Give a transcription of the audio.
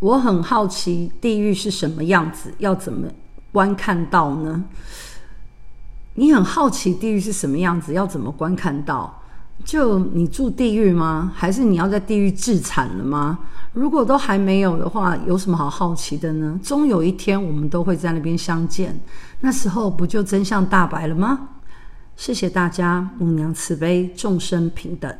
我很好奇地狱是什么样子要怎么观看到呢？你很好奇地狱是什么样子要怎么观看到？就你住地狱吗？还是你要在地狱自产了吗？如果都还没有的话有什么好好奇的呢？终有一天我们都会在那边相见。那时候不就真相大白了吗？谢谢大家母娘慈悲众生平等。